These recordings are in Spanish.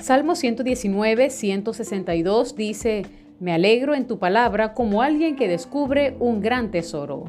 Salmo 119, 162 dice, Me alegro en tu palabra como alguien que descubre un gran tesoro.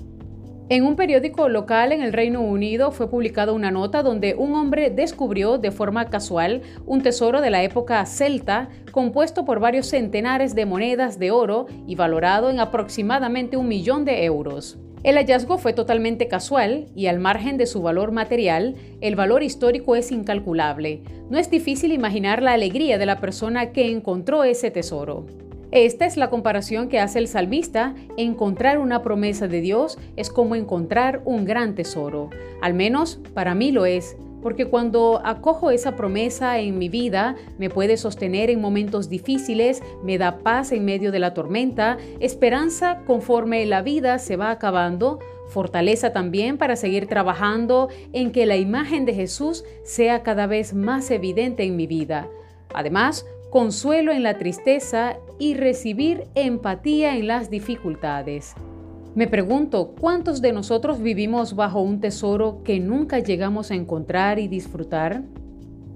En un periódico local en el Reino Unido fue publicada una nota donde un hombre descubrió de forma casual un tesoro de la época celta compuesto por varios centenares de monedas de oro y valorado en aproximadamente un millón de euros. El hallazgo fue totalmente casual y al margen de su valor material, el valor histórico es incalculable. No es difícil imaginar la alegría de la persona que encontró ese tesoro. Esta es la comparación que hace el salmista. Encontrar una promesa de Dios es como encontrar un gran tesoro. Al menos para mí lo es porque cuando acojo esa promesa en mi vida, me puede sostener en momentos difíciles, me da paz en medio de la tormenta, esperanza conforme la vida se va acabando, fortaleza también para seguir trabajando en que la imagen de Jesús sea cada vez más evidente en mi vida. Además, consuelo en la tristeza y recibir empatía en las dificultades. Me pregunto, ¿cuántos de nosotros vivimos bajo un tesoro que nunca llegamos a encontrar y disfrutar?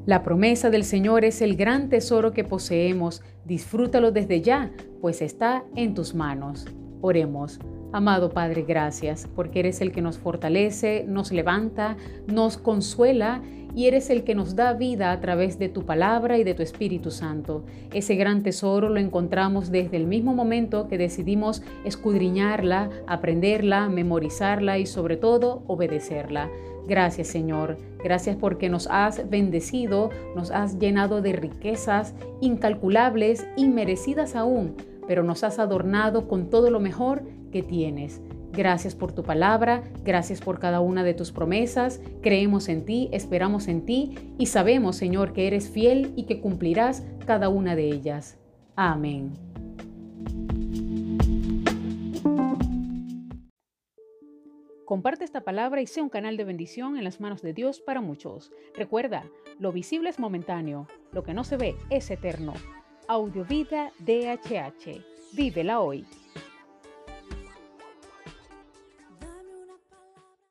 La promesa del Señor es el gran tesoro que poseemos. Disfrútalo desde ya, pues está en tus manos. Oremos. Amado Padre, gracias, porque eres el que nos fortalece, nos levanta, nos consuela y eres el que nos da vida a través de tu palabra y de tu Espíritu Santo. Ese gran tesoro lo encontramos desde el mismo momento que decidimos escudriñarla, aprenderla, memorizarla y sobre todo obedecerla. Gracias Señor, gracias porque nos has bendecido, nos has llenado de riquezas incalculables, inmerecidas aún, pero nos has adornado con todo lo mejor tienes. Gracias por tu palabra, gracias por cada una de tus promesas. Creemos en ti, esperamos en ti y sabemos, Señor, que eres fiel y que cumplirás cada una de ellas. Amén. Comparte esta palabra y sea un canal de bendición en las manos de Dios para muchos. Recuerda, lo visible es momentáneo, lo que no se ve es eterno. Audiovida DHH. Vívela hoy.